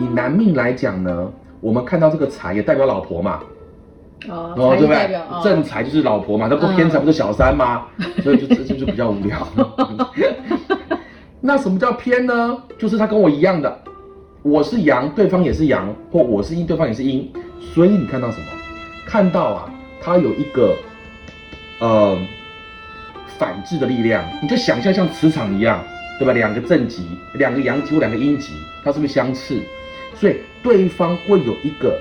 以男命来讲呢，我们看到这个财也代表老婆嘛，哦，哦，对不对正财就是老婆嘛，那不偏财不是小三吗？所以就这这就比较无聊。那什么叫偏呢？就是他跟我一样的，我是阳，对方也是阳，或我是阴，对方也是阴。所以你看到什么？看到啊，他有一个呃反制的力量，你就想象像磁场一样，对吧？两个正极，两个阳极或两个阴极，它是不是相斥？所以对方会有一个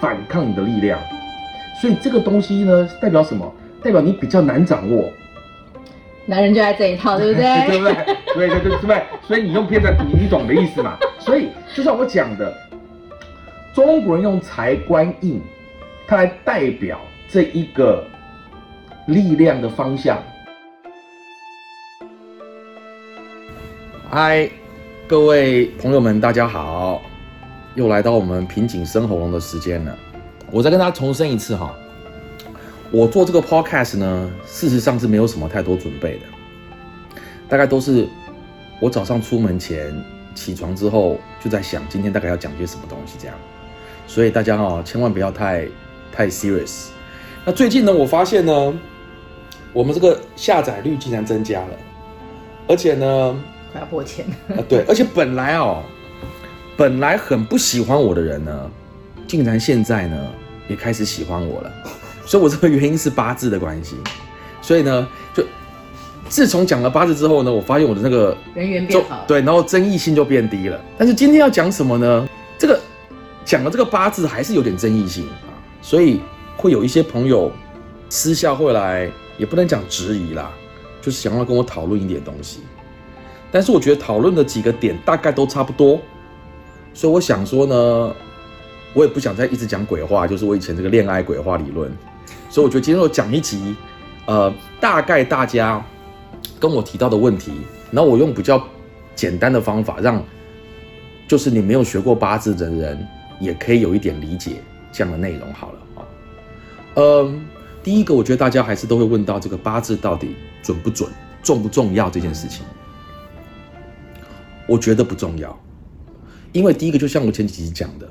反抗你的力量。所以这个东西呢，代表什么？代表你比较难掌握，男人就爱这一套，对不对 对？不对？所以对对对不对？所以你用偏财，你你懂的意思嘛？所以就像我讲的，中国人用财官印，它来代表这一个力量的方向。嗨，各位朋友们，大家好，又来到我们瓶颈生喉咙的时间了。我再跟大家重申一次哈，我做这个 podcast 呢，事实上是没有什么太多准备的，大概都是我早上出门前起床之后就在想今天大概要讲些什么东西这样，所以大家哦千万不要太太 serious。那最近呢，我发现呢，我们这个下载率竟然增加了，而且呢，快要破千，啊，对，而且本来哦，本来很不喜欢我的人呢，竟然现在呢也开始喜欢我了，所以我这个原因是八字的关系，所以呢，就自从讲了八字之后呢，我发现我的那个人缘就变好。对，然后争议性就变低了。但是今天要讲什么呢？这个讲了这个八字还是有点争议性啊，所以会有一些朋友私下会来，也不能讲质疑啦，就是想要跟我讨论一点东西。但是我觉得讨论的几个点大概都差不多，所以我想说呢，我也不想再一直讲鬼话，就是我以前这个恋爱鬼话理论。所以我觉得今天我讲一集，呃，大概大家跟我提到的问题，然后我用比较简单的方法，让就是你没有学过八字的人也可以有一点理解这样的内容好了啊。嗯，第一个，我觉得大家还是都会问到这个八字到底准不准、重不重要这件事情。我觉得不重要，因为第一个就像我前几集讲的，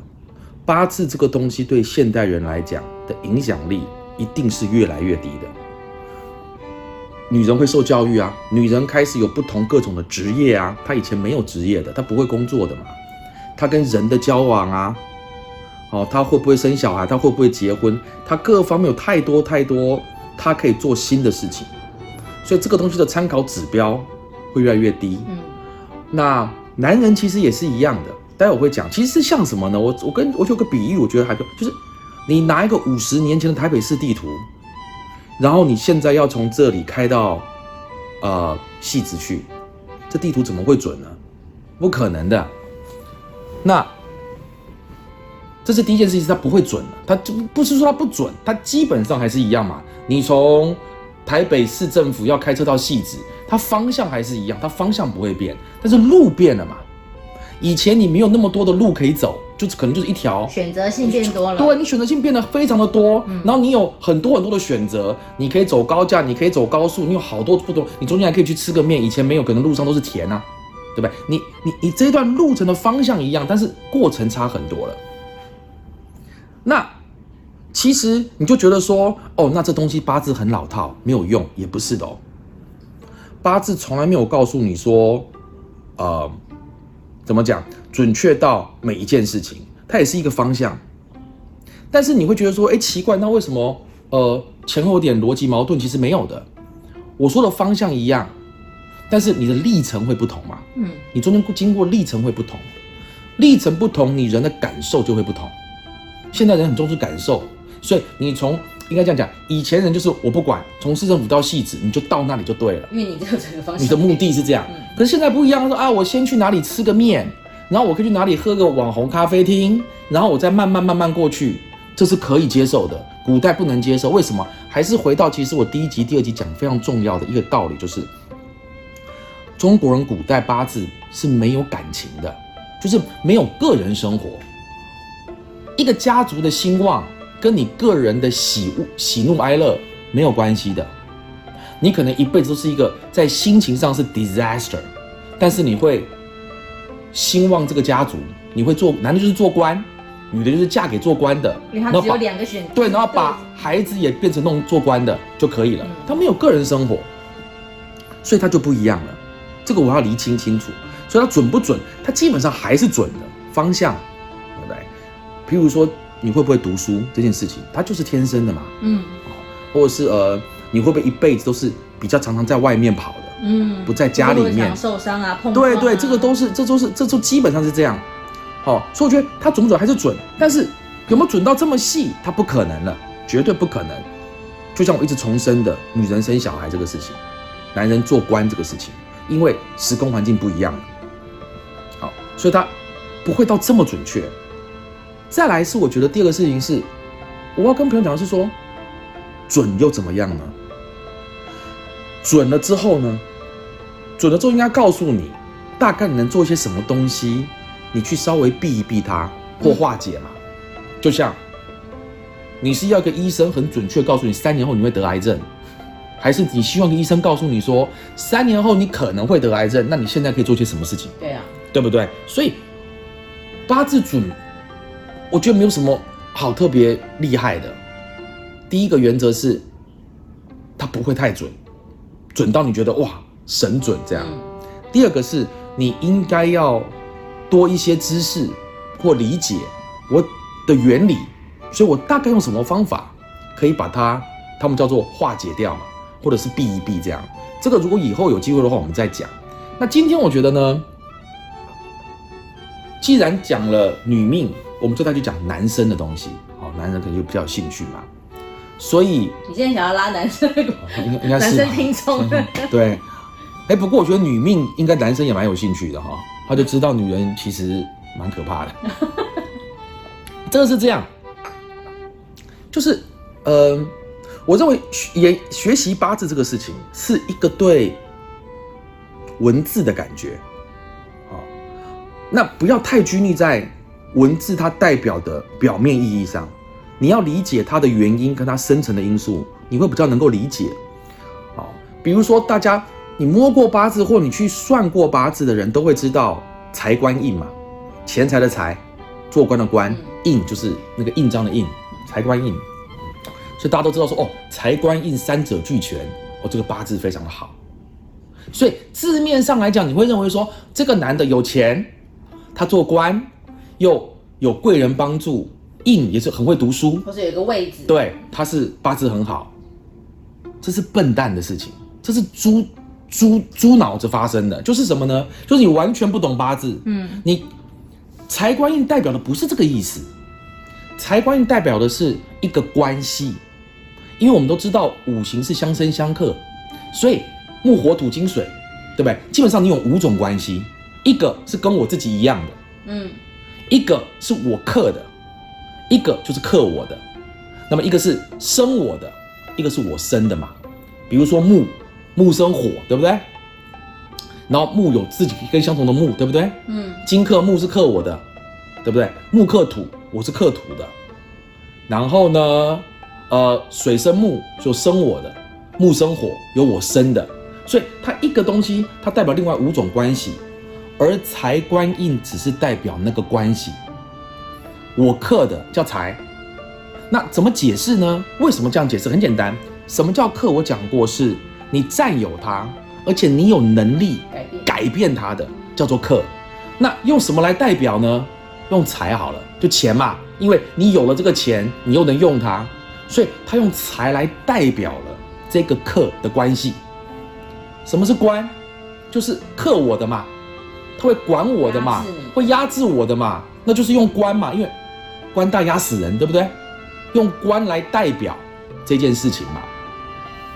八字这个东西对现代人来讲的影响力一定是越来越低的。女人会受教育啊，女人开始有不同各种的职业啊，她以前没有职业的，她不会工作的嘛，她跟人的交往啊，哦，她会不会生小孩，她会不会结婚，她各方面有太多太多，她可以做新的事情，所以这个东西的参考指标会越来越低。嗯，那男人其实也是一样的，待会我会讲，其实是像什么呢？我我跟我有个比喻，我觉得还不就是你拿一个五十年前的台北市地图，然后你现在要从这里开到呃戏子去，这地图怎么会准呢？不可能的。那这是第一件事情，它不会准的，它就不是说它不准，它基本上还是一样嘛。你从台北市政府要开车到戏子，它方向还是一样，它方向不会变，但是路变了嘛。以前你没有那么多的路可以走，就是可能就是一条，选择性变多了。对你选择性变得非常的多，然后你有很多很多的选择，你可以走高架，你可以走高速，你有好多不同，你中间还可以去吃个面，以前没有，可能路上都是田啊，对不对？你你你这一段路程的方向一样，但是过程差很多了。那其实你就觉得说，哦，那这东西八字很老套，没有用，也不是的哦。八字从来没有告诉你说，呃，怎么讲，准确到每一件事情，它也是一个方向。但是你会觉得说，哎，奇怪，那为什么呃前后点逻辑矛盾？其实没有的。我说的方向一样，但是你的历程会不同嘛？嗯，你中间经过历程会不同，历程不同，你人的感受就会不同。现在人很重视感受，所以你从应该这样讲，以前人就是我不管，从市政府到戏子，你就到那里就对了。因为你这个整个方向，你的目的是这样，可是现在不一样，说啊，我先去哪里吃个面，然后我可以去哪里喝个网红咖啡厅，然后我再慢慢慢慢过去，这是可以接受的。古代不能接受，为什么？还是回到其实我第一集、第二集讲非常重要的一个道理，就是中国人古代八字是没有感情的，就是没有个人生活。一个家族的兴旺跟你个人的喜恶、喜怒哀乐没有关系的。你可能一辈子都是一个在心情上是 disaster，但是你会兴旺这个家族，你会做，男的就是做官，女的就是嫁给做官的，因为他只有两个选择，对，然后把孩子也变成那种做官的就可以了嗯。他没有个人生活，所以他就不一样了。这个我要厘清清楚。所以它准不准？它基本上还是准的方向，对不对？譬如说你会不会读书这件事情，它就是天生的嘛。嗯或者是呃，你会不会一辈子都是比较常常在外面跑的？嗯，不在家里面受伤啊，碰对对，这个都是，这都是，这都基本上是这样。好、所以我觉得它准不准还是准，但是有没有准到这么细，它不可能了，绝对不可能。就像我一直重申的，女人生小孩这个事情，男人做官这个事情，因为时空环境不一样了，好，所以它不会到这么准确。再来是我觉得第二个事情是，我要跟朋友讲的是说，准又怎么样呢？准了之后呢？准了之后应该告诉你，大概你能做一些什么东西，你去稍微避一避它或化解嘛。就像你是要一个医生很准确告诉你三年后你会得癌症，还是你希望一个医生告诉你说三年后你可能会得癌症？那你现在可以做些什么事情？对啊，对不对？所以八字准，我觉得没有什么好特别厉害的。第一个原则是，它不会太准，准到你觉得哇神准这样。嗯第二个是你应该要多一些知识或理解我的原理，所以我大概用什么方法可以把它，他们叫做化解掉嘛，或者是避一避这样。这个如果以后有机会的话，我们再讲。那今天我觉得呢，既然讲了女命，我们最大就讲男生的东西。哦，男人可能就比较有兴趣嘛，所以你现在想要拉男生的应该应该男生是吧听众，对，哎，不过我觉得女命应该男生也蛮有兴趣的哈，他就知道女人其实蛮可怕的，真的是这样，就是，呃，我认为学也学习八字这个事情是一个对文字的感觉，啊，那不要太拘泥在文字它代表的表面意义上，你要理解它的原因跟它深层的因素，你会比较能够理解。好，比如说大家你摸过八字或你去算过八字的人都会知道财官印嘛，钱财的财，做官的官，印就是那个印章的印，财官印。所以大家都知道说哦，财官印三者俱全，哦，这个八字非常的好。所以字面上来讲，你会认为说这个男的有钱，他做官，又有贵人帮助，印也是很会读书，或是有一个位置，对，他是八字很好，这是笨蛋的事情，这是猪猪猪脑子发生的，就是什么呢？就是你完全不懂八字，嗯，你财官印代表的不是这个意思，财官印代表的是一个关系，因为我们都知道五行是相生相克，所以木火土金水，对不对？基本上你有五种关系，一个是跟我自己一样的，嗯一个是我克的，一个就是克我的，那么一个是生我的，一个是我生的嘛。比如说木，木生火，对不对？然后木有自己跟相同的木，对不对？嗯金克木是克我的，对不对？木克土，我是克土的。然后呢，呃，水生木就生我的，木生火有我生的，所以它一个东西它代表另外五种关系，而财官印只是代表那个关系。我克的叫财，那怎么解释呢？为什么这样解释？很简单，什么叫克？我讲过是，你占有它，而且你有能力改变，它的，叫做克。那用什么来代表呢？用财好了，就钱嘛，因为你有了这个钱，你又能用它，所以他用财来代表了这个克的关系。什么是官？就是克我的嘛，他会管我的嘛压，会压制我的嘛，那就是用官嘛，因为官大压死人，对不对？用官来代表这件事情嘛。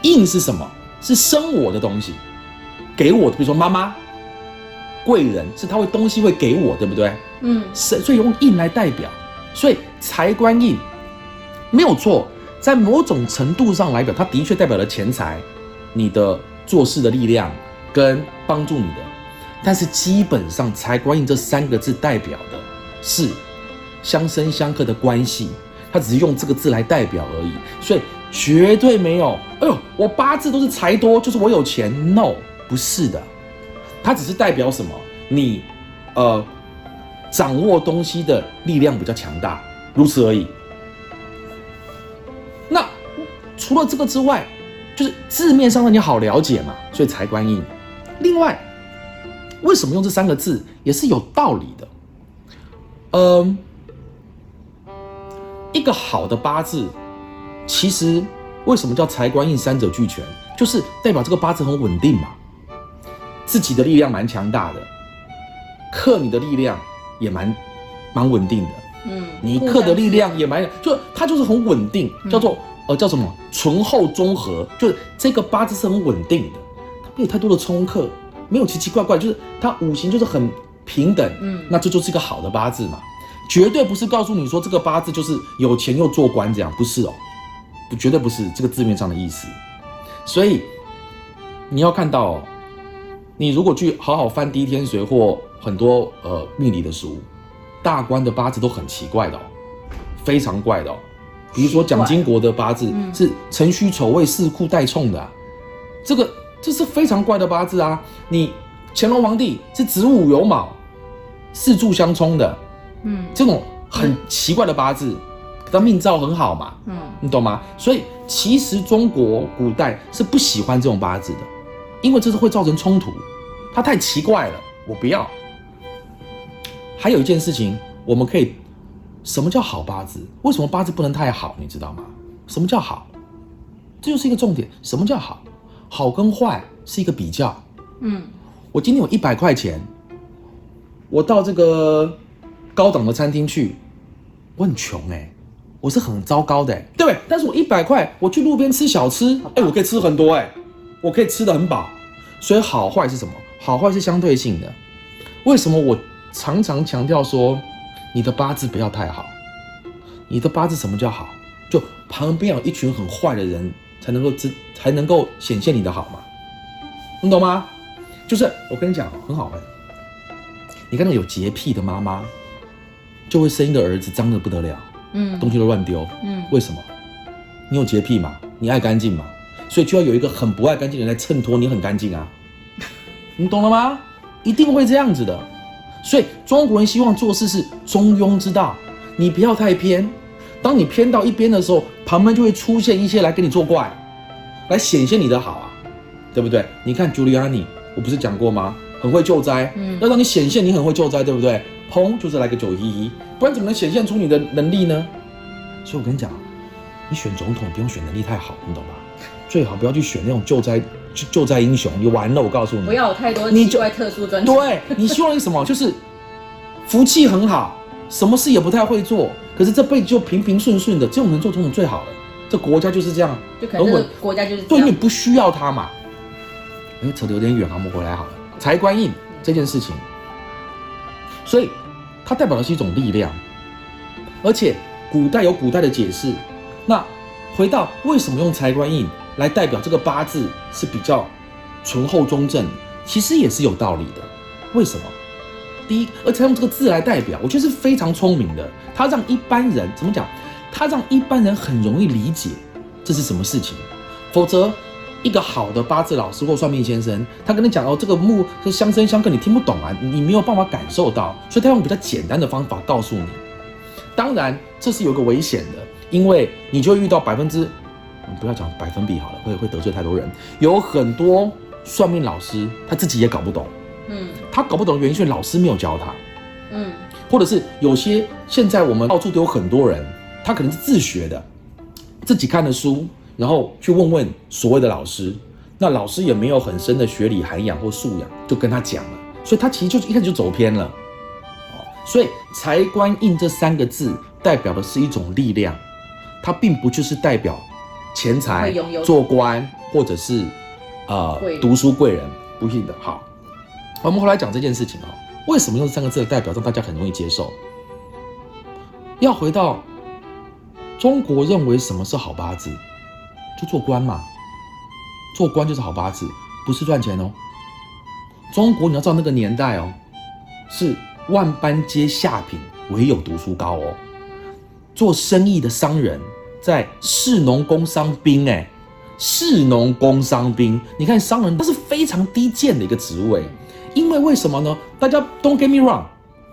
印是什么？是生我的东西，给我的，比如说妈妈、贵人，是他会东西会给我，对不对？嗯是，所以用印来代表，所以财官印没有错，在某种程度上来表，它的确代表了钱财，你的做事的力量跟帮助你的，但是基本上财官印这三个字代表的是相生相克的关系，它只是用这个字来代表而已，所以绝对没有，哎呦，我八字都是财多，就是我有钱，no，不是的，它只是代表什么？你，呃。掌握东西的力量比较强大，如此而已。那除了这个之外，就是字面上让你好了解嘛，所以财官印。另外，为什么用这三个字也是有道理的。嗯，一个好的八字，其实为什么叫财官印三者俱全，就是代表这个八字很稳定嘛，自己的力量蛮强大的，克你的力量也蛮蛮稳定的。嗯，你克的力量也蛮，就它就是很稳定，叫做呃叫什么？醇厚中和，就是这个八字是很稳定的，它没有太多的冲克，没有奇奇怪怪，就是它五行就是很平等，嗯，那这就是一个好的八字嘛，绝对不是告诉你说这个八字就是有钱又做官这样，不是哦，不绝对不是这个字面上的意思，所以你要看到，你如果去好好翻《第一天水》或很多呃命理的书。大官的八字都很奇怪的哦，非常怪的哦。比如说蒋经国的八字是辰戌丑未四库带冲的，这个这是非常怪的八字啊。你乾隆皇帝是子午酉卯四柱相冲的，嗯，这种很奇怪的八字，他命造很好嘛，嗯，你懂吗？所以其实中国古代是不喜欢这种八字的，因为这是会造成冲突，它太奇怪了，我不要。还有一件事情，我们可以，什么叫好八字？为什么八字不能太好？你知道吗？什么叫好？这就是一个重点。什么叫好？好跟坏是一个比较。嗯，我今天有一百块钱，我到这个高档的餐厅去，我很穷哎，我是很糟糕的，对不对？但是我一百块，我去路边吃小吃，哎，我可以吃很多哎，我可以吃的很饱。所以好坏是什么？好坏是相对性的。为什么我？常常强调说，你的八字不要太好。你的八字什么叫好？就旁边有一群很坏的人，才能够知，才能够显现你的好嘛。你懂吗？就是我跟你讲，很好玩。你看那有洁癖的妈妈，就会生一个儿子脏的不得了，嗯，东西都乱丢，嗯，为什么？你有洁癖嘛？你爱干净嘛？所以就要有一个很不爱干净的人来衬托你很干净啊。你懂了吗？一定会这样子的。所以中国人希望做事是中庸之道，你不要太偏。当你偏到一边的时候，旁边就会出现一些来跟你作怪，来显现你的好啊，对不对？你看朱利安尼，我不是讲过吗？很会救灾，嗯，要让你显现你很会救灾，对不对？砰，就是来个九一一，不然怎么能显现出你的能力呢？所以我跟你讲，你选总统不用选能力太好，你懂吧？最好不要去选那种救灾。救救灾英雄，你完了！我告诉你，不要有太多奇怪特殊专对你希望你什么？就是福气很好，什么事也不太会做，可是这辈子就平平顺顺的，这种能做总统最好了。这国家就是这样，就可能国家就是对你不需要他嘛。哎，扯得有点远啊，我们回来好了。财官印这件事情，所以它代表的是一种力量，而且古代有古代的解释。那回到为什么用财官印？来代表这个八字是比较醇厚中正，其实也是有道理的。为什么？第一，而且用这个字来代表，我觉得是非常聪明的。他让一般人怎么讲？他让一般人很容易理解这是什么事情。否则，一个好的八字老师或算命先生，他跟你讲哦，这个木是相生相克，你听不懂啊，你没有办法感受到，所以他用比较简单的方法告诉你。当然，这是有个危险的，因为你就遇到百分之。不要讲百分比好了，会会得罪太多人。有很多算命老师，他自己也搞不懂。嗯，他搞不懂原因是老师没有教他。嗯，或者是有些现在我们到处都有很多人，他可能是自学的，自己看的书，然后去问问所谓的老师，那老师也没有很深的学理涵养或素养，就跟他讲了，所以他其实就一开始就走偏了。哦，所以财官印这三个字代表的是一种力量，它并不就是代表。钱财、做官，或者是呃读书贵人，不信的。好，我们后来讲这件事情哦。为什么用这三个字的代表让大家很容易接受？要回到中国认为什么是好八字，就做官嘛。做官就是好八字，不是赚钱哦。中国你要知道那个年代哦，是万般皆下品，唯有读书高哦。做生意的商人。在士农工商兵，哎，士农工商兵，你看商人都是非常低贱的一个职位，因为为什么呢？大家 don't get me wrong，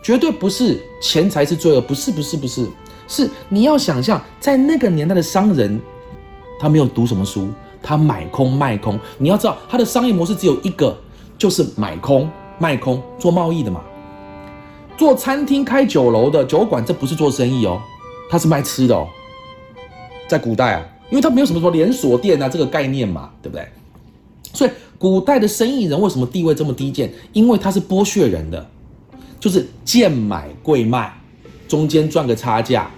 绝对不是钱财是罪恶，不是不是不是，是你要想象，在那个年代的商人，他没有读什么书，他买空卖空。你要知道，他的商业模式只有一个，就是买空卖空，做贸易的嘛。做餐厅开酒楼的酒馆，这不是做生意哦，他是卖吃的哦。在古代啊，因为他没有什么说连锁店啊这个概念嘛，对不对？所以古代的生意人为什么地位这么低贱？因为他是剥削人的，就是贱买贵卖，中间赚个差价，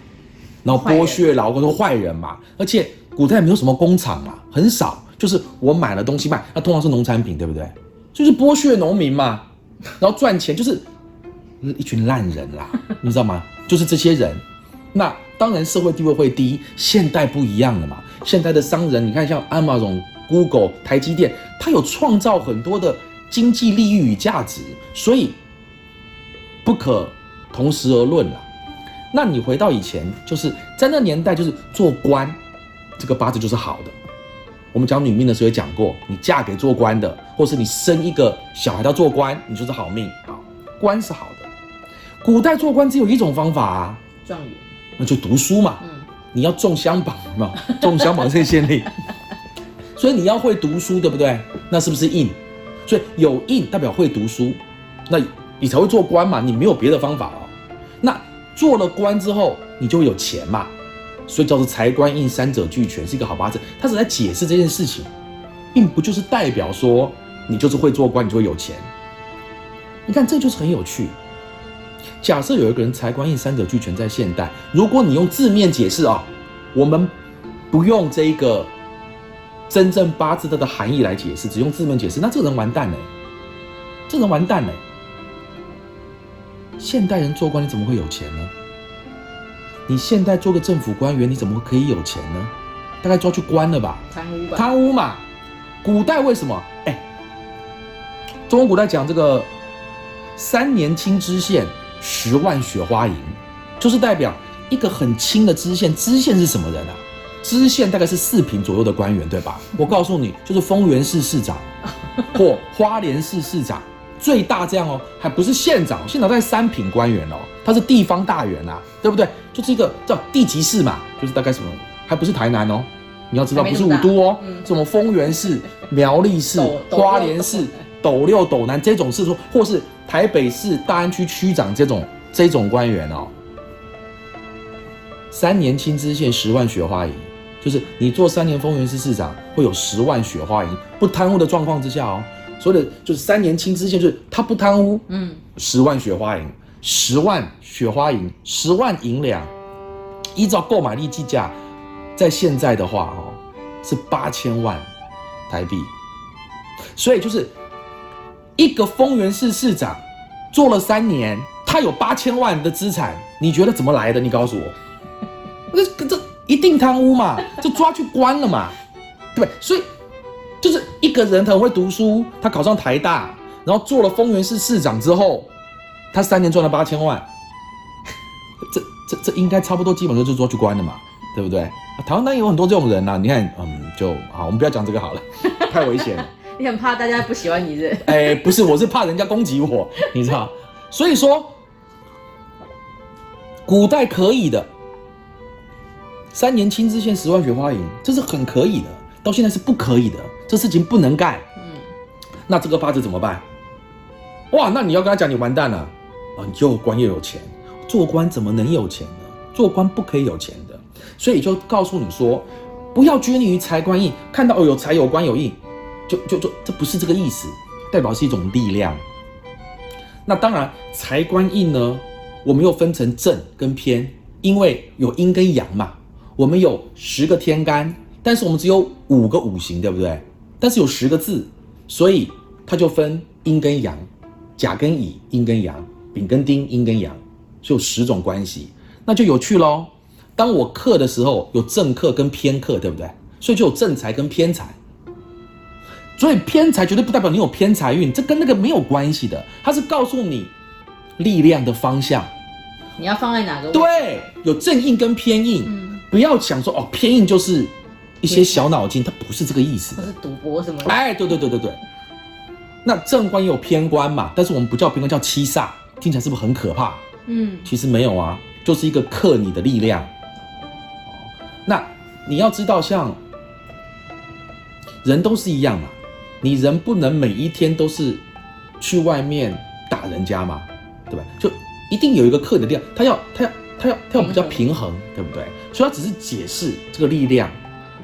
然后剥削劳工，都坏人嘛。而且古代没有什么工厂嘛，很少，就是我买了东西卖，那通常是农产品，对不对？就是剥削农民嘛，然后赚钱就是。一群烂人啦，你知道吗？就是这些人，那当然社会地位会低。现代不一样了嘛，现在的商人，你看像 Amazon、Google、台积电，它有创造很多的经济利益与价值，所以不可同时而论了。那你回到以前，就是在那年代，就是做官，这个八字就是好的。我们讲女命的时候也讲过，你嫁给做官的，或是你生一个小孩要做官，你就是好命啊，官是好的。古代做官只有一种方法啊，状元，那就读书嘛。嗯，你要中香榜嘛，中香榜这先例。所以你要会读书，对不对？那是不是印？所以有印代表会读书，那你才会做官嘛。你没有别的方法哦。那做了官之后，你就会有钱嘛。所以叫做财官印三者俱全，是一个好八字。他是在解释这件事情，并不就是代表说你就是会做官，你就会有钱。你看，这就是很有趣。假设有一个人财官印三者俱全在现代，如果你用字面解释啊，我们不用这一个真正八字它的含义来解释，只用字面解释，那这个人完蛋了，这人完蛋了。现代人做官你怎么会有钱呢？你现代做个政府官员你怎么可以有钱呢？大概抓去关了吧？贪污吧？贪污嘛。古代为什么？哎，中国古代讲这个三年清知县。十万雪花银，就是代表一个很轻的知县。知县是什么人啊？知县大概是四品左右的官员，对吧？我告诉你，就是丰原市市长 或花莲市市长，最大这样哦，还不是县长，县长在三品官员哦，他是地方大员啊，对不对？就是一个叫地级市嘛，就是大概什么，还不是台南哦，你要知道不是五都哦，什么丰原市、苗栗市、花莲市。斗六斗南这种市说，或是台北市大安区区长这种这种官员哦，三年青知县十万雪花银，就是你做三年丰原市市长会有十万雪花银，不贪污的状况之下哦，所以的就是三年青知县就是他不贪污，嗯，十万雪花银，十万雪花银，十万银两，依照购买力计价，在现在的话哦是八千万台币，所以就是。一个丰原市市长做了三年，他有八千万的资产，你觉得怎么来的？你告诉我，那这一定贪污嘛？就抓去关了嘛？对？所以就是一个人他很会读书，他考上台大，然后做了丰原市市长之后，他三年赚了八千万，这这这应该差不多，基本上就是抓去关了嘛？对不对？台湾当然有很多这种人呐，你看，嗯，就好，我们不要讲这个好了，太危险了。你很怕大家不喜欢你是？哎，不是，我是怕人家攻击我，你知道？所以说，古代可以的，三年青知县十万雪花银，这是很可以的。到现在是不可以的，这事情不能干。嗯，那这个八字怎么办？哇，那你要跟他讲，你完蛋了啊！你又官又有钱，做官怎么能有钱呢？做官不可以有钱的，所以就告诉你说，不要拘泥于财官印，看到哦有财有官有印。就就就，这不是这个意思，代表是一种力量。那当然，财官印呢，我们又分成正跟偏，因为有阴跟阳嘛。我们有十个天干，但是我们只有五个五行，对不对？但是有十个字，所以它就分阴跟阳，甲跟乙，阴跟阳，丙跟丁，阴跟阳，就十种关系。那就有趣喽。当我克的时候，有正克跟偏克，对不对？所以就有正财跟偏财。所以偏财绝对不代表你有偏财运，这跟那个没有关系的。它是告诉你力量的方向，你要放在哪个位？对，有正印跟偏印，不要想说哦，偏印就是一些小脑筋，它不是这个意思。它是赌博什么？哎，对对对对对。那正官也有偏官嘛，但是我们不叫偏官，叫七煞，听起来是不是很可怕？嗯，其实没有啊，就是一个克你的力量。那你要知道，像人都是一样嘛，你人不能每一天都是去外面打人家嘛，对吧？就一定有一个克你的力量，他要他要他要他要比较平衡，对不对？所以他只是解释这个力量。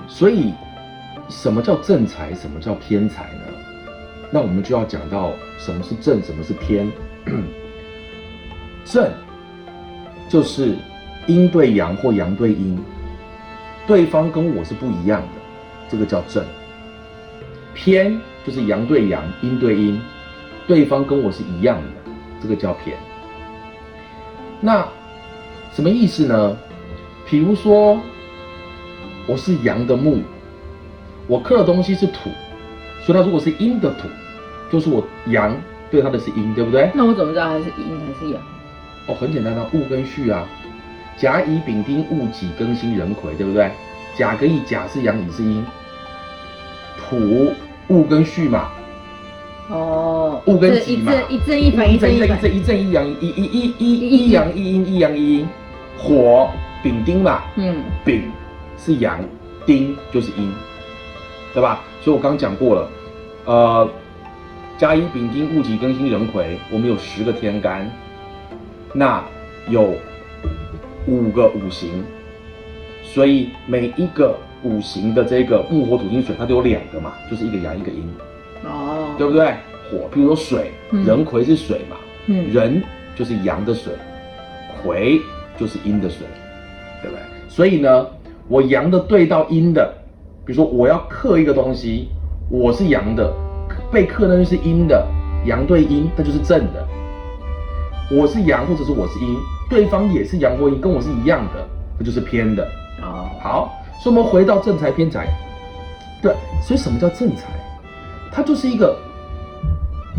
所以什么叫正财，什么叫偏财呢？那我们就要讲到什么是正，什么是偏。正就是阴对阳或阳对阴，对方跟我是不一样的，这个叫正。偏就是阳对阳，阴对阴，对方跟我是一样的，这个叫偏。那什么意思呢？比如说我是阳的木，我克的东西是土，所以它如果是阴的土，就是我阳对它的是阴，对不对？那我怎么知道它是阴还是阳？哦，很简单啊，戊跟戌啊，甲乙丙丁戊己庚辛壬癸，对不对？甲跟乙，甲是阳，乙是阴。土戊跟戌嘛，哦，戊跟己嘛，一正一反，一正一反，一正一正一阳，一一一一一阳一阴，一阳一阴。火丙丁嘛，嗯，丙是阳，丁就是阴，对吧？所以我刚刚讲过了，呃，甲乙丙丁戊己庚辛壬癸，我们有十个天干。那有五个五行，所以每一个五行的这个木火土金水，它都有两个嘛，就是一个阳一个阴，哦，对不对？火，譬如说水，人癸是水嘛，嗯，人就是阳的水，癸就是阴的水，对不对？所以呢，我阳的对到阴的，比如说我要克一个东西，我是阳的，被克那就是阴的，阳对阴，那就是正的。我是阳，或者是我是阴，对方也是阳或阴，跟我是一样的，那就是偏的。哦，好，所以我们回到正财偏财。对，所以什么叫正财？它就是一个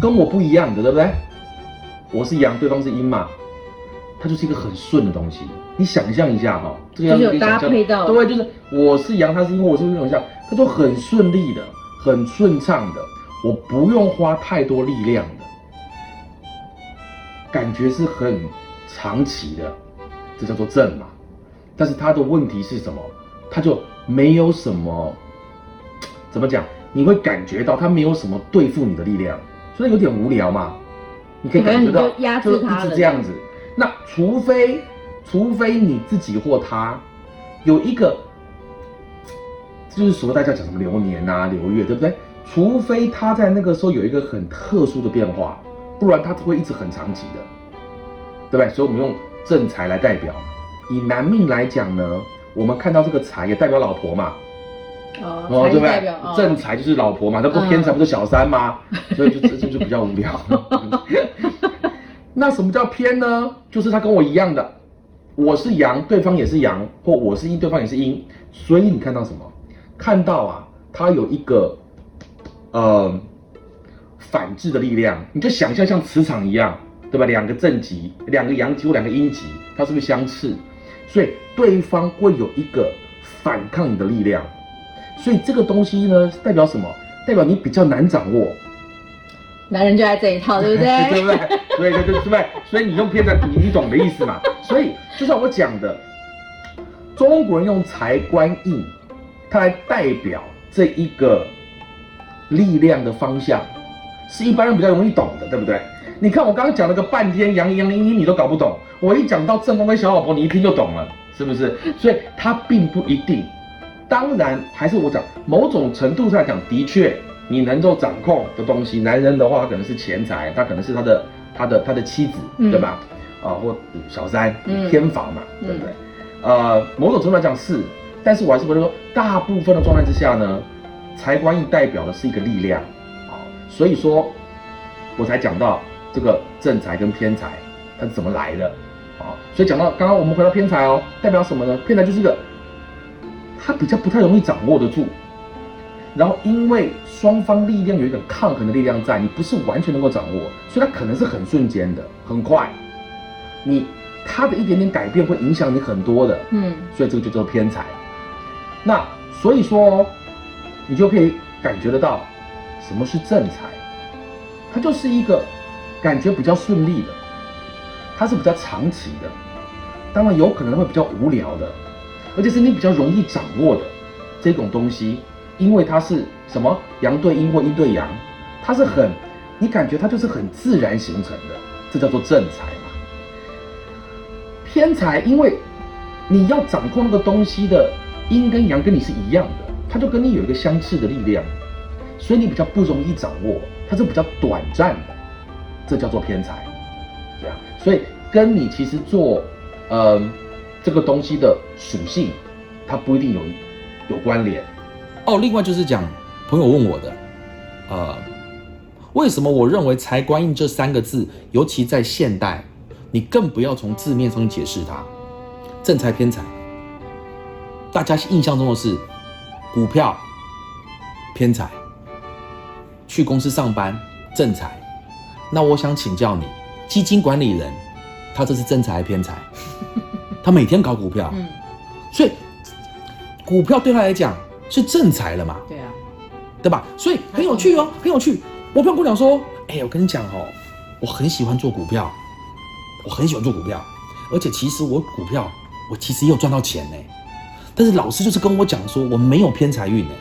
跟我不一样的，对不对？我是阳，对方是阴嘛，它就是一个很顺的东西。你想象一下哈，这个有搭配到，对，就是我是阳，他是阴，我是阴，像它就很顺利的，很顺畅的，我不用花太多力量的。感觉是很长期的，这叫做正嘛。但是它的问题是什么？它就没有什么，怎么讲？你会感觉到他没有什么对付你的力量，所以有点无聊嘛。你可以感觉到，就一直这样子。那除非，除非你自己或他有一个，就是所谓大家讲什么流年啊、流月，对不对？除非他在那个时候有一个很特殊的变化。不然他会一直很长期的，对不对？所以我们用正财来代表。以男命来讲呢，我们看到这个财也代表老婆嘛，哦，对不对？正财就是老婆嘛，那不偏财不是小三吗？所以就 这就比较无聊。那什么叫偏呢？就是他跟我一样的，我是阳，对方也是阳，或我是阴，对方也是阴。所以你看到什么？看到啊，它有一个，呃。反制的力量，你就想象像磁场一样，对吧？两个正极，两个阳极或两个阴极，它是不是相斥？所以对方会有一个反抗你的力量。所以这个东西呢，代表什么？代表你比较难掌握。男人就爱这一套，对不对？对不对？对对对，对不对？所以你用偏财，你你懂的意思嘛？所以就像我讲的，中国人用财官印，它来代表这一个力量的方向。是一般人比较容易懂的，对不对？你看我刚刚讲了个半天，阳阳阴阴你都搞不懂，我一讲到正宫跟小老婆，你一听就懂了，是不是？所以它并不一定。当然，还是我讲，某种程度上讲，的确你能够掌控的东西，男人的话可能是钱财，他可能是他的他的他的妻子，对吧？啊，或小三、偏房嘛，对不对？呃，某种程度来讲是，但是我还是觉得说，大部分的状态之下呢，财官印代表的是一个力量。所以说，我才讲到这个正财跟偏财它是怎么来的啊？所以讲到刚刚我们回到偏财哦，代表什么呢？偏财就是一个，它比较不太容易掌握得住，然后因为双方力量有一个抗衡的力量在，你不是完全能够掌握，所以它可能是很瞬间的，很快，你它的一点点改变会影响你很多的，嗯，所以这个就叫偏财。那所以说，你就可以感觉得到。什么是正财？它就是一个感觉比较顺利的，它是比较长期的，当然有可能会比较无聊的，而且是你比较容易掌握的这种东西，因为它是什么阳对阴或阴对阳，它是很，你感觉它就是很自然形成的，这叫做正财嘛。偏财，因为你要掌控那个东西的阴跟阳跟你是一样的，它就跟你有一个相斥的力量，所以你比较不容易掌握，它是比较短暂的，这叫做偏财。这样，所以跟你其实做，呃，这个东西的属性，它不一定有有关联。哦，另外就是讲，朋友问我的，呃，为什么我认为财官印这三个字，尤其在现代，你更不要从字面上解释它，正财偏财，大家印象中的是股票偏财，去公司上班正财，那我想请教你。基金管理人，他这是正财还是偏财？他每天搞股票，嗯，所以股票对他来讲是正财了嘛？对啊，对吧？所以很有趣哦，很有趣。我朋友跟我讲说，哎，我跟你讲哦，我很喜欢做股票，我很喜欢做股票，而且其实我股票我其实也有赚到钱呢。但是老师就是跟我讲说，我没有偏财运呢，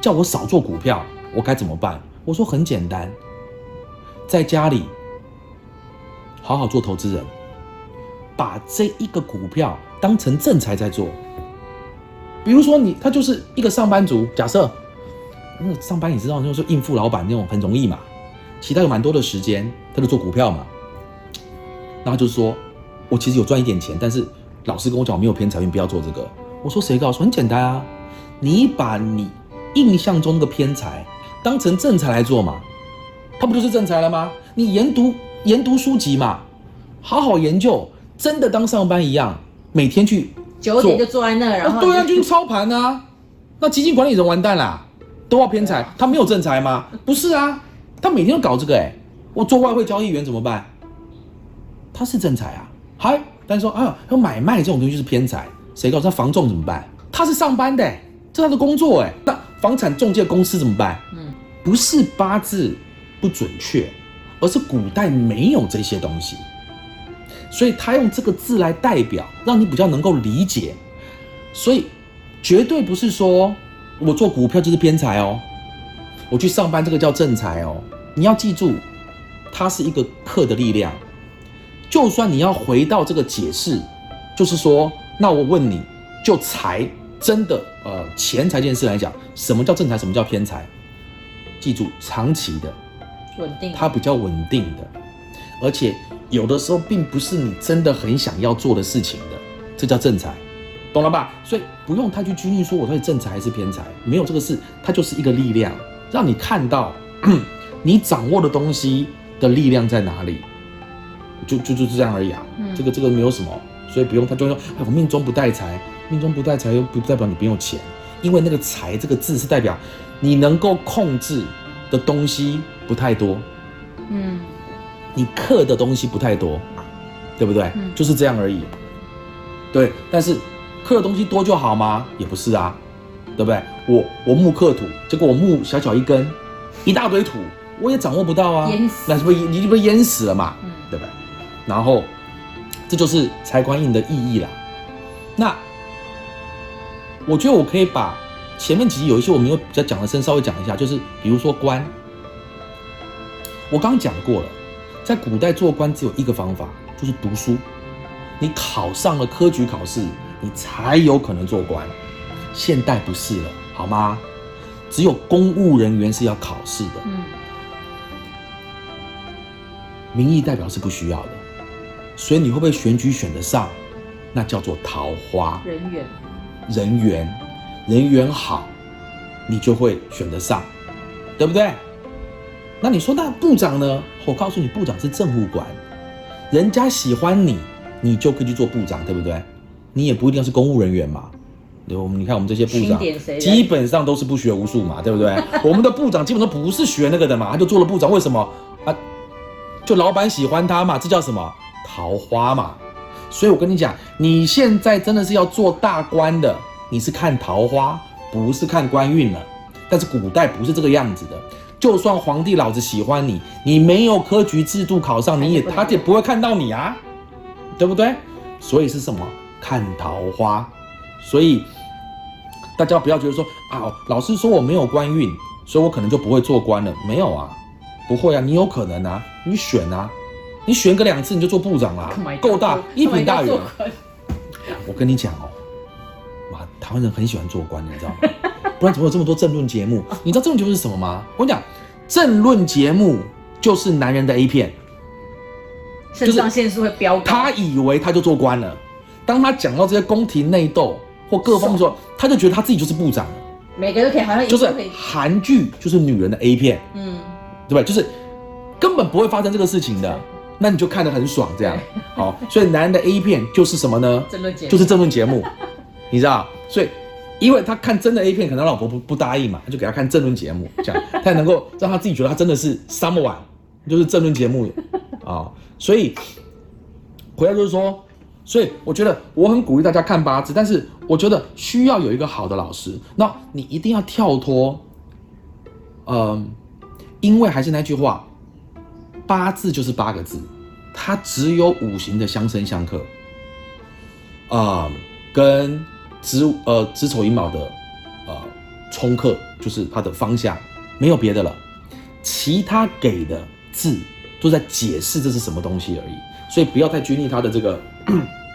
叫我少做股票，我该怎么办？我说很简单，在家里。好好做投资人，把这一个股票当成正财在做。比如说你他就是一个上班族，假设那上班你知道就是应付老板那种很容易嘛，其他有蛮多的时间他就做股票嘛。然后就是说我其实有赚一点钱，但是老师跟我讲我没有偏财运，不要做这个。我说谁告诉？很简单啊，你把你印象中的偏财当成正财来做嘛，他不就是正财了吗？你研读。研读书籍嘛，好好研究，真的当上班一样，每天去九点就坐在那，然后对啊，就是操盘啊。那基金管理人完蛋啦，都要偏财，他没有正财吗？不是啊，他每天都搞这个哎。我做外汇交易员怎么办？他是正财啊，嗨，但是说啊，要买卖这种东西是偏财，谁告诉他防重怎么办？他是上班的，这是他的工作哎。那房产中介公司怎么办？嗯，不是八字不准确。而是古代没有这些东西，所以他用这个字来代表，让你比较能够理解。所以绝对不是说我做股票就是偏财哦，我去上班这个叫正财哦。你要记住，它是一个克的力量。就算你要回到这个解释，就是说，那我问你，就财真的呃钱财这件事来讲，什么叫正财，什么叫偏财？记住，长期的。稳定，它比较稳定的，而且有的时候并不是你真的很想要做的事情的，这叫正财，懂了吧？所以不用太去拘泥说我到底正财还是偏财，没有这个事，它就是一个力量，让你看到 你掌握的东西的力量在哪里，就就就是这样而已啊。这个这个没有什么，所以不用他就说，哎，我命中不带财，命中不带财又不代表你不用钱，因为那个财这个字是代表你能够控制的东西。不太多，嗯，你克的东西不太多，对不对？嗯，就是这样而已。对，但是克的东西多就好吗？也不是啊，对不对？我我木克土，结果我木小小一根，一大堆土，我也掌握不到啊，那是不是你就被淹死了嘛？嗯，对不对？然后这就是财官印的意义啦。那我觉得我可以把前面几集有一些我没有比较讲的深，稍微讲一下，就是比如说官。我刚刚讲过了，在古代做官只有一个方法，就是读书。你考上了科举考试，你才有可能做官。现代不是了，好吗？只有公务人员是要考试的。嗯。民意代表是不需要的，所以你会不会选举选得上？那叫做桃花。人缘。人缘，人缘好，你就会选得上，对不对？那你说那部长呢？我告诉你，部长是政务官，人家喜欢你，你就可以去做部长，对不对？你也不一定是公务人员嘛。对，我们你看我们这些部长，基本上都是不学无术嘛，对不对？我们的部长基本上不是学那个的嘛，他就做了部长，为什么啊？就老板喜欢他嘛，这叫什么桃花嘛？所以我跟你讲，你现在真的是要做大官的，你是看桃花，不是看官运了。但是古代不是这个样子的。就算皇帝老子喜欢你，你没有科举制度考上，你也他也不会看到你啊，对不对？所以是什么？看桃花。所以大家不要觉得说啊，老师说我没有官运，所以我可能就不会做官了。没有啊，不会啊，你有可能啊，你选啊，你选个两次你就做部长啦 Oh 够大，一品大 Oh 员我跟你讲哦，哇，台湾人很喜欢做官，你知道吗？不然怎么有这么多政论节目？你知道政论节目是什么吗？我跟你讲，政论节目就是男人的 A 片。肾上腺素会飙高。他以为他就做官了，当他讲到这些宫廷内斗或各方的时候，他就觉得他自己就是部长了，每个都可以，好像就是韩剧就是女人的 A 片，嗯，对吧？就是根本不会发生这个事情的，那你就看得很爽，这样好。所以男人的 A 片就是什么呢？争论节目就是争论节目，你知道？所以因为他看真的 A 片，可能他老婆不不答应嘛，他就给他看争论节目，这样他才能够让他自己觉得他真的是 someone，就是争论节目啊、所以回来就是说，所以我觉得我很鼓励大家看八字，但是我觉得需要有一个好的老师，那你一定要跳脱，嗯、因为还是那句话，八字就是八个字，它只有五行的相生相克。啊、跟子呃子丑寅卯的呃冲克，就是它的方向，没有别的了。其他给的字都在解释这是什么东西而已，所以不要太拘泥它的这个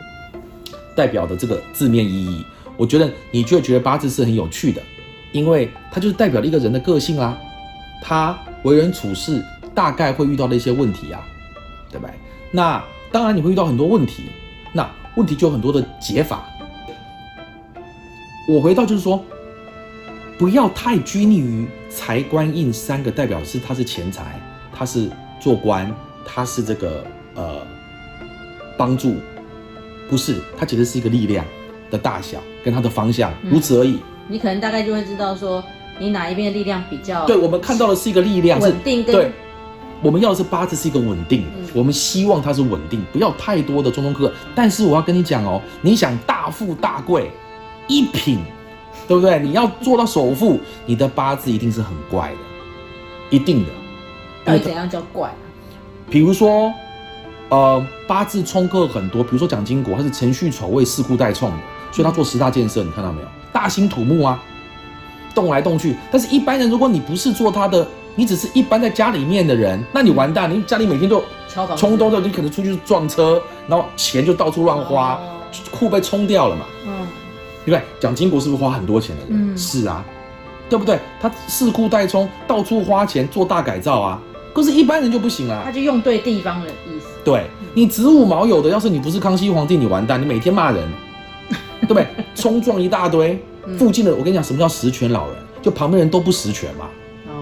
代表的这个字面意义。我觉得你就会觉得八字是很有趣的，因为它就是代表了一个人的个性啦，他为人处事大概会遇到的一些问题啊，对不对？那当然你会遇到很多问题，那问题就有很多的解法。我回到就是说，不要太拘泥于财官印三个代表是他是钱财，他是做官，他是这个呃帮助，不是，它其实是一个力量的大小跟它的方向，如此而已。你可能大概就会知道说，你哪一边的力量比较对，我们看到的是一个力量，稳定跟对，我们要的是八字是一个稳定，嗯我们希望它是稳定，不要太多的中中克克。但是我要跟你讲哦，你想大富大贵，一品，对不对？你要做到首富，你的八字一定是很怪的，一定的。到底怎样叫怪啊？比如说，呃，八字冲克很多，比如说蒋经国，他是辰戌丑未四库带冲的，所以他做十大建设，你看到没有？大兴土木啊，动来动去。但是一般人，如果你不是做他的，你只是一般在家里面的人，那你完蛋，你家里每天就敲房子冲动的，你可能出去撞车，然后钱就到处乱花哦，库被冲掉了嘛。嗯，对不对？蒋经国是不是花很多钱的人？嗯是啊，对不对？他四库代冲，到处花钱做大改造啊。可是，一般人就不行啦、他就用对地方的意思。对你子午卯酉的，要是你不是康熙皇帝，你完蛋，你每天骂人，对不对？冲撞一大堆，嗯附近的我跟你讲，什么叫实权老人？就旁边人都不实权嘛，哦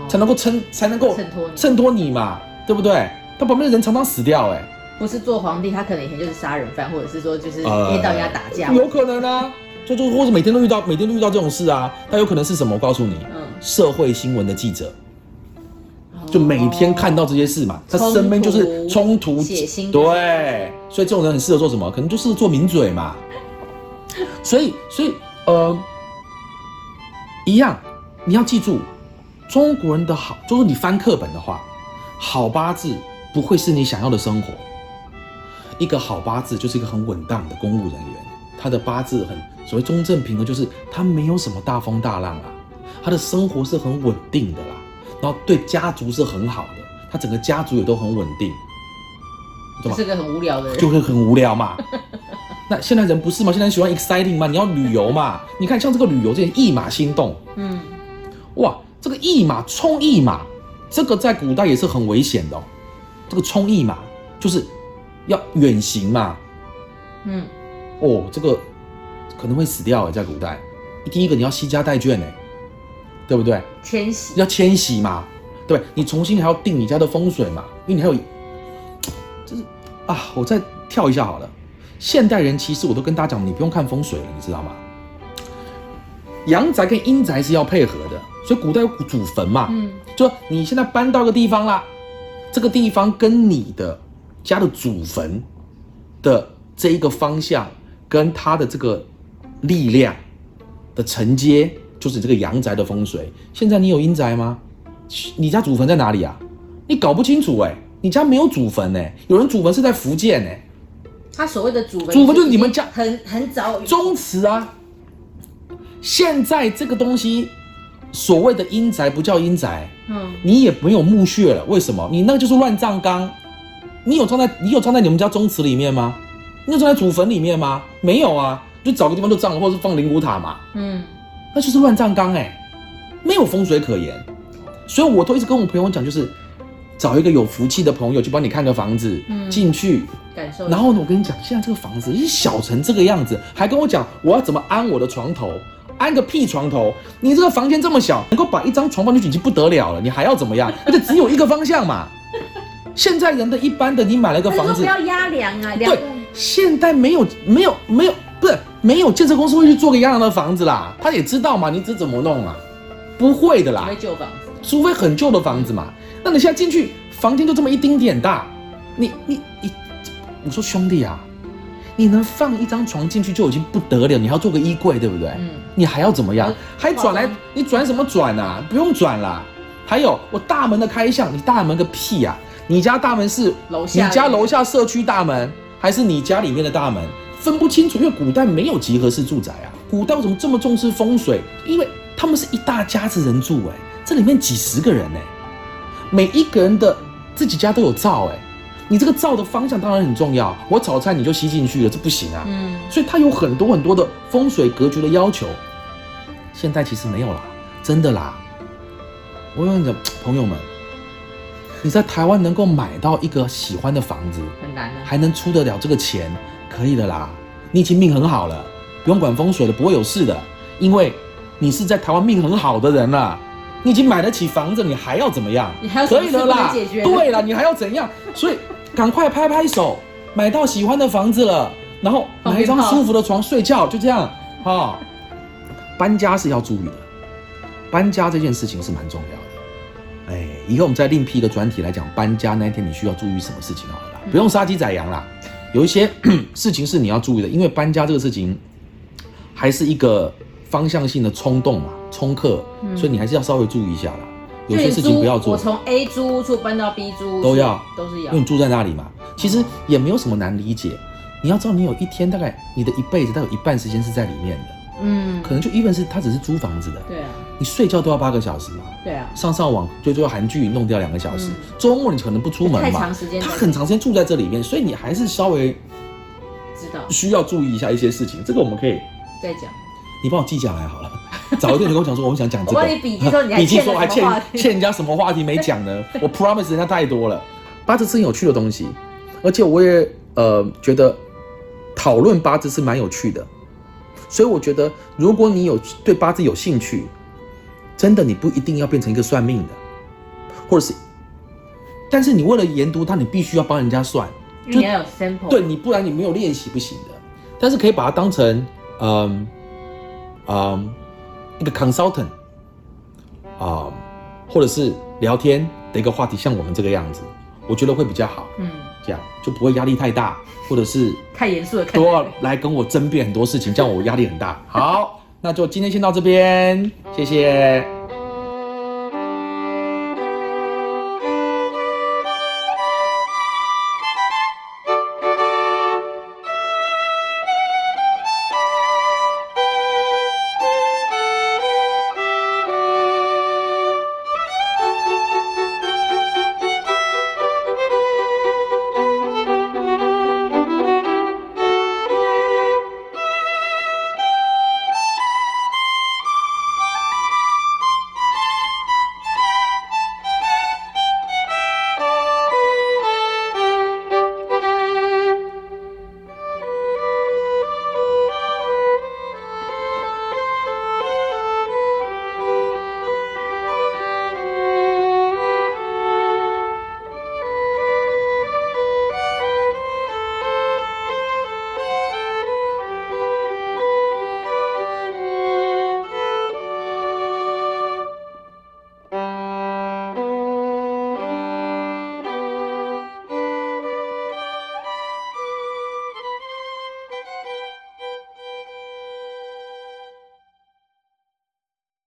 才能够撑，才能够衬托你衬托你嘛，对不对？他旁边的人常常死掉、哎，不是做皇帝，他可能以前就是杀人犯，或者是说就是呃一到人家打架。有可能啊，就就或者每天都遇到，每天都遇到这种事啊，他有可能是什么？我告诉你，嗯，社会新闻的记者。哦就每天看到这些事嘛，他身边就是冲突、血腥对，所以这种人很适合做什么？可能就是做名嘴嘛。所以，所以，呃，一样，你要记住，中国人的好，就是你翻课本的话，好八字不会是你想要的生活。一个好八字就是一个很稳当的公务人员，他的八字很所谓中正平和，就是他没有什么大风大浪啊，他的生活是很稳定的啦，然后对家族是很好的，他整个家族也都很稳定，对吧？是个很无聊的人。就会很无聊嘛。那现在人不是吗？现在喜欢 exciting 嘛，你要旅游嘛。你看像这个旅游，这些一马心动，嗯，哇，这个一马冲一马，这个在古代也是很危险的、哦。这个冲一马就是要远行嘛，嗯，哦，这个可能会死掉哎，在古代。第一个你要惜家带眷哎，对不对？迁徙。要迁徙嘛，对？你重新还要定你家的风水嘛，因为你还有，就是啊，我再跳一下好了。现代人其实我都跟大家讲，你不用看风水了，你知道吗？阳宅跟阴宅是要配合的，所以古代有祖坟嘛，嗯，就你现在搬到个地方啦，这个地方跟你的家的祖坟的这一个方向，跟它的这个力量的承接，就是这个阳宅的风水。现在你有阴宅吗？你家祖坟在哪里啊？你搞不清楚哎、你家没有祖坟哎、有人祖坟是在福建哎、他所谓的祖坟，祖坟就是你们家很很早宗祠啊。现在这个东西，所谓的阴宅不叫阴宅，嗯，你也没有墓穴了。为什么？你那个就是乱葬岗。你有装在你有装在你们家宗祠里面吗？你有装在祖坟里面吗？没有啊，就找个地方就葬了，或者是放灵骨塔嘛。嗯，那就是乱葬岗哎，没有风水可言。所以我都一直跟我朋友讲，就是找一个有福气的朋友去帮你看个房子，嗯进去。感受。然后呢，我跟你讲，现在这个房子一小成这个样子，还跟我讲我要怎么安我的床头，安个屁床头！你这个房间这么小，能够把一张床放进去已经不得了了，你还要怎么样？而且只有一个方向嘛。现在人的一般的，你买了一个房子不，要压梁啊，梁对，现在没有没有没有不是没有建设公司会去做个压梁的房子啦，他也知道嘛，你这怎么弄啊？不会的啦会，旧房子，除非很旧的房子嘛。那你现在进去，房间就这么一丁点大，你你你，我说兄弟啊，你能放一张床进去就已经不得了，你还要做个衣柜，对不对？嗯，你还要怎么样嗯？还转来？你转什么转啊？不用转啦。还有我大门的开向，你大门个屁呀、你家大门是楼下你家楼下社区大门，还是你家里面的大门？分不清楚，因为古代没有集合式住宅啊。古代为什么这么重视风水？因为他们是一大家子人住、哎，这里面几十个人、哎，每一个人的自己家都有灶，哎，你这个照的方向当然很重要。我炒菜你就吸进去了，这不行啊。嗯，所以它有很多很多的风水格局的要求。现在其实没有啦，真的啦。我问你的，朋友们，你在台湾能够买到一个喜欢的房子，很难啊。还能出得了这个钱，可以的啦。你已经命很好了，不用管风水了，不会有事的，因为你是在台湾命很好的人了。你已经买得起房子，你还要怎么样？你还有什么可以的啦对了，你还要怎样？所以赶快拍拍手，买到喜欢的房子了，然后买一张舒服的床睡觉，就这样。哈、搬家是要注意的，搬家这件事情是蛮重要的。哎，以后我们再另辟一个专题来讲搬家那一天你需要注意什么事情好了啦，不用杀鸡宰羊啦。有一些 事情是你要注意的，因为搬家这个事情还是一个方向性的冲动嘛，冲客，所以你还是要稍微注意一下啦。有些事情不要做。我，从 A 租屋处搬到 B 租屋都要。都是要。因为。你住在那里嘛，其实也没有什么难理解。你要知道，你有一天大概你的一辈子，大概有一半时间是在里面的，嗯，可能就 even 是他只是租房子的，对啊，你睡觉都要八个小时嘛，对啊，上上网最多韩剧弄掉两个小时。嗯，周末你可能不出门嘛。太长时，间他很长时间住在这里面，所以你还是稍微知道。需要注意一下一些事情。这个我们可以，再讲。你帮我记下来好了。早一点你跟我讲说我们想讲这个，我帮你笔记说你还 欠欠人家什么话题没讲呢？我 promise 人家太多了。八字是很有趣的东西，而且我也呃觉得讨论八字是蛮有趣的，所以我觉得如果你有对八字有兴趣，真的你不一定要变成一个算命的，或者是，但是你为了研读它，你必须要帮人家算，你要有 sample。对你，不然你没有练习不行的。但是可以把它当成，嗯，嗯，一个 consultant，啊、或者是聊天的一个话题，像我们这个样子，我觉得会比较好，嗯，这样就不会压力太大，或者是太严肃了，看都要来跟我争辩很多事情，这样我压力很大。好，那就今天先到这边，谢谢。